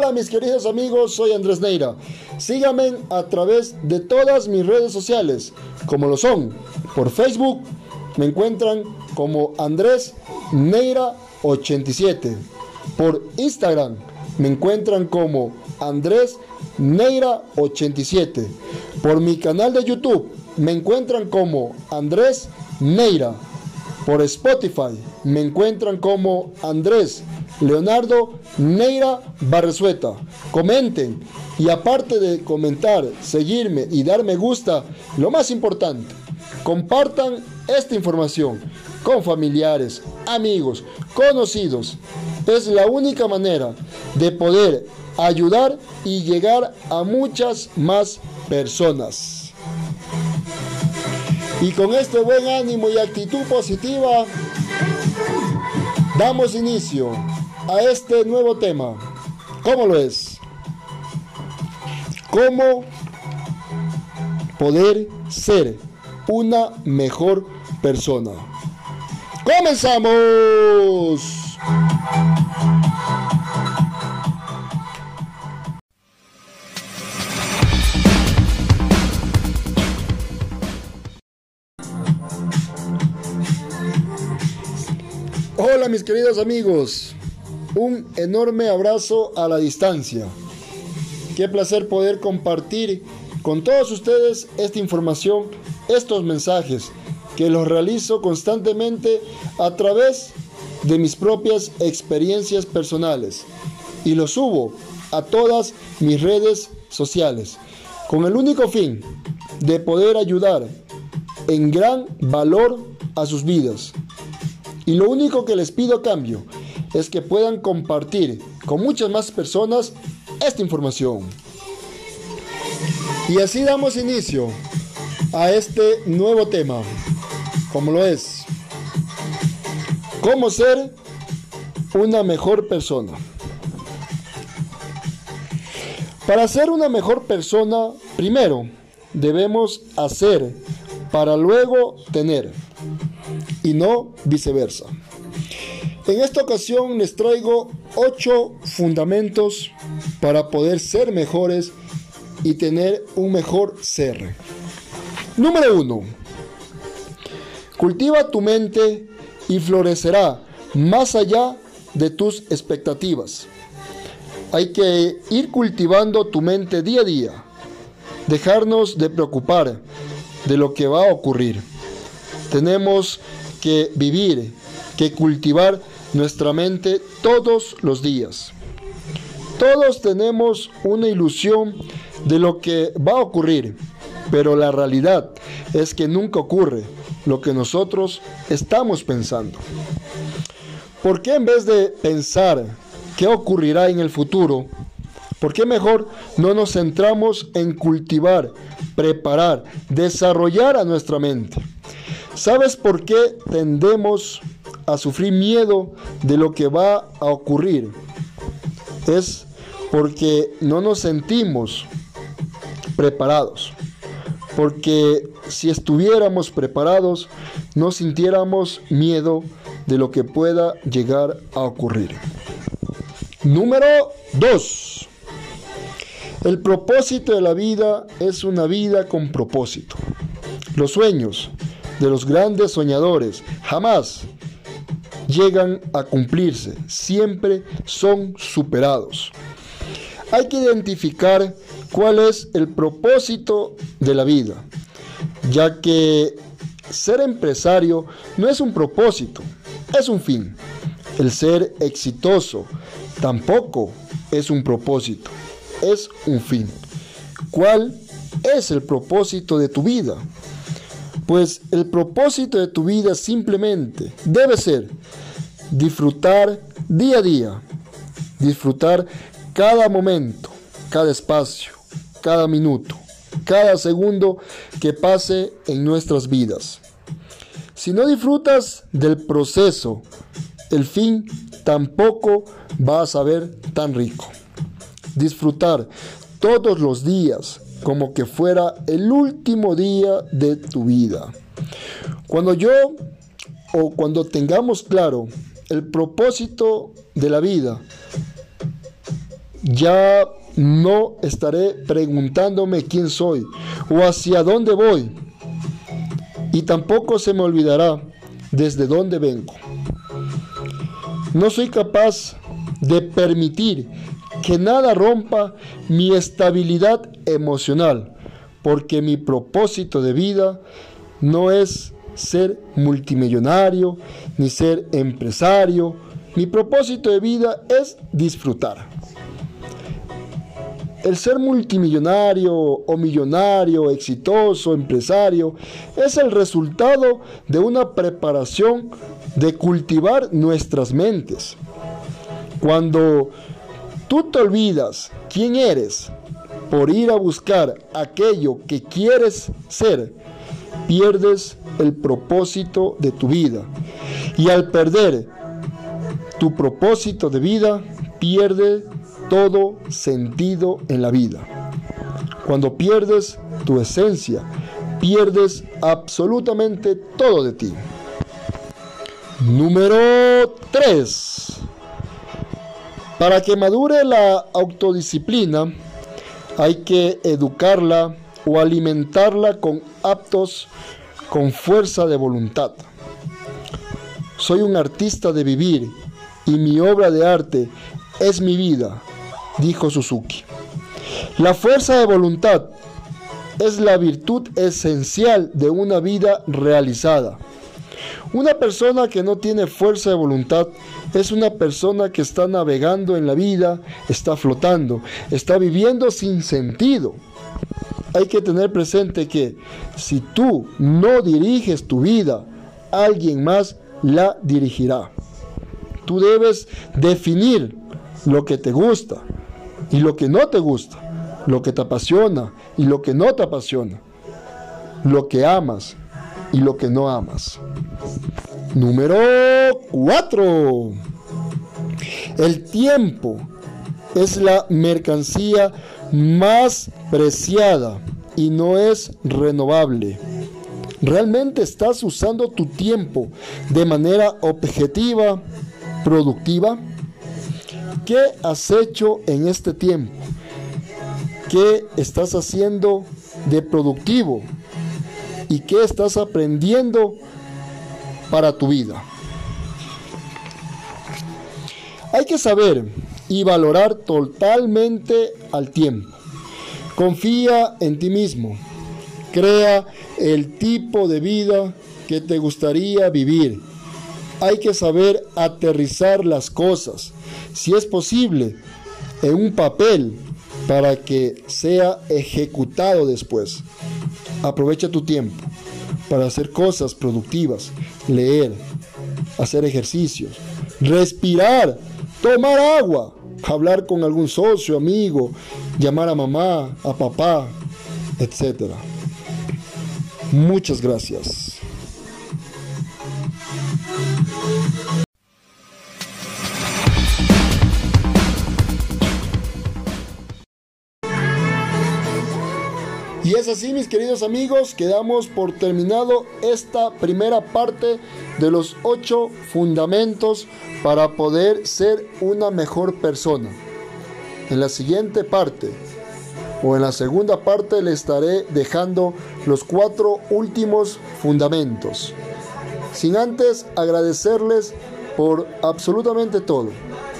Hola mis queridos amigos, soy Andrés Neira. Síganme a través de todas mis redes sociales, como lo son. Por Facebook me encuentran como Andrés Neira 87. Por Instagram me encuentran como Andrés Neira 87. Por mi canal de YouTube me encuentran como Andrés Neira. Por Spotify me encuentran como Andrés Leonardo Neira Barresueta. Comenten y aparte de comentar, seguirme y dar me gusta, lo más importante, compartan esta información con familiares, amigos, conocidos. Es la única manera de poder ayudar y llegar a muchas más personas. Y con este buen ánimo y actitud positiva, damos inicio a este nuevo tema. ¿Cómo lo es? ¿Cómo poder ser una mejor persona? ¡Comenzamos! Hola mis queridos amigos, un enorme abrazo a la distancia. Qué placer poder compartir con todos ustedes esta información, estos mensajes que los realizo constantemente a través de mis propias experiencias personales y los subo a todas mis redes sociales con el único fin de poder ayudar en gran valor a sus vidas. Y lo único que les pido cambio es que puedan compartir con muchas más personas esta información. Y así damos inicio a este nuevo tema, como lo es, cómo ser una mejor persona. Para ser una mejor persona, primero debemos hacer para luego tener y no viceversa. En esta ocasión les traigo ocho fundamentos para poder ser mejores y tener un mejor ser. Número uno. Cultiva tu mente y florecerá más allá de tus expectativas. Hay que ir cultivando tu mente día a día. Dejarnos de preocupar de lo que va a ocurrir. Tenemos que vivir, que cultivar nuestra mente todos los días. Todos tenemos una ilusión de lo que va a ocurrir, pero la realidad es que nunca ocurre lo que nosotros estamos pensando. ¿Por qué en vez de pensar qué ocurrirá en el futuro, por qué mejor no nos centramos en cultivar, preparar, desarrollar a nuestra mente? ¿Sabes por qué tendemos a sufrir miedo de lo que va a ocurrir? Es porque no nos sentimos preparados. Porque si estuviéramos preparados, no sintiéramos miedo de lo que pueda llegar a ocurrir. Número 2. El propósito de la vida es una vida con propósito. Los sueños de los grandes soñadores jamás llegan a cumplirse, siempre son superados. Hay que identificar cuál es el propósito de la vida, ya que ser empresario no es un propósito, es un fin. El ser exitoso tampoco es un propósito, es un fin. ¿Cuál es el propósito de tu vida? Pues el propósito de tu vida simplemente debe ser disfrutar día a día, disfrutar cada momento, cada espacio, cada minuto, cada segundo que pase en nuestras vidas. Si no disfrutas del proceso, el fin tampoco va a ser tan rico. Disfrutar todos los días como que fuera el último día de tu vida. Cuando yo o cuando tengamos claro el propósito de la vida, ya no estaré preguntándome quién soy o hacia dónde voy. Y tampoco se me olvidará desde dónde vengo. No soy capaz de permitir que nada rompa mi estabilidad emocional, porque mi propósito de vida no es ser multimillonario ni ser empresario. Mi propósito de vida es disfrutar. El ser multimillonario o millonario, exitoso, empresario, es el resultado de una preparación de cultivar nuestras mentes. Cuando tú te olvidas quién eres por ir a buscar aquello que quieres ser, pierdes el propósito de tu vida. Y al perder tu propósito de vida, pierde todo sentido en la vida. Cuando pierdes tu esencia, pierdes absolutamente todo de ti. Número 3. Para que madure la autodisciplina, hay que educarla o alimentarla con aptos con fuerza de voluntad. Soy un artista de vivir y mi obra de arte es mi vida, dijo Suzuki. La fuerza de voluntad es la virtud esencial de una vida realizada. Una persona que no tiene fuerza de voluntad es una persona que está navegando en la vida, está flotando, está viviendo sin sentido. Hay que tener presente que si tú no diriges tu vida, alguien más la dirigirá. Tú debes definir lo que te gusta y lo que no te gusta, lo que te apasiona y lo que no te apasiona, lo que amas y lo que no amas. Número 4. El tiempo es la mercancía más preciada y no es renovable. ¿Realmente estás usando tu tiempo de manera objetiva, productiva? ¿Qué has hecho en este tiempo? ¿Qué estás haciendo de productivo? ¿Y qué estás aprendiendo para tu vida? Hay que saber y valorar totalmente al tiempo. Confía en ti mismo. Crea el tipo de vida que te gustaría vivir. Hay que saber aterrizar las cosas, si es posible, en un papel para que sea ejecutado después. Aprovecha tu tiempo para hacer cosas productivas, leer, hacer ejercicios, respirar, tomar agua, hablar con algún socio, amigo, llamar a mamá, a papá, etc. Muchas gracias. Y es así, mis queridos amigos, que damos por terminado esta primera parte de los ocho fundamentos para poder ser una mejor persona. En la siguiente parte o en la segunda parte le estaré dejando los cuatro últimos fundamentos. Sin antes agradecerles por absolutamente todo,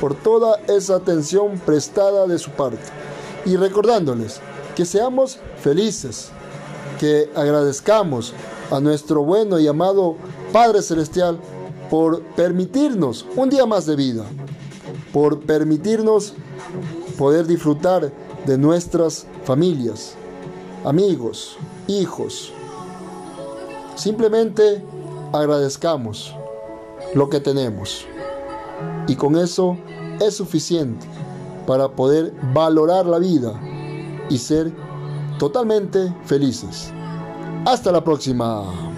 por toda esa atención prestada de su parte. Y recordándoles que seamos felices, que agradezcamos a nuestro bueno y amado Padre Celestial por permitirnos un día más de vida, por permitirnos poder disfrutar de nuestras familias, amigos, hijos. Simplemente agradezcamos lo que tenemos y con eso es suficiente para poder valorar la vida y ser totalmente felices. Hasta la próxima.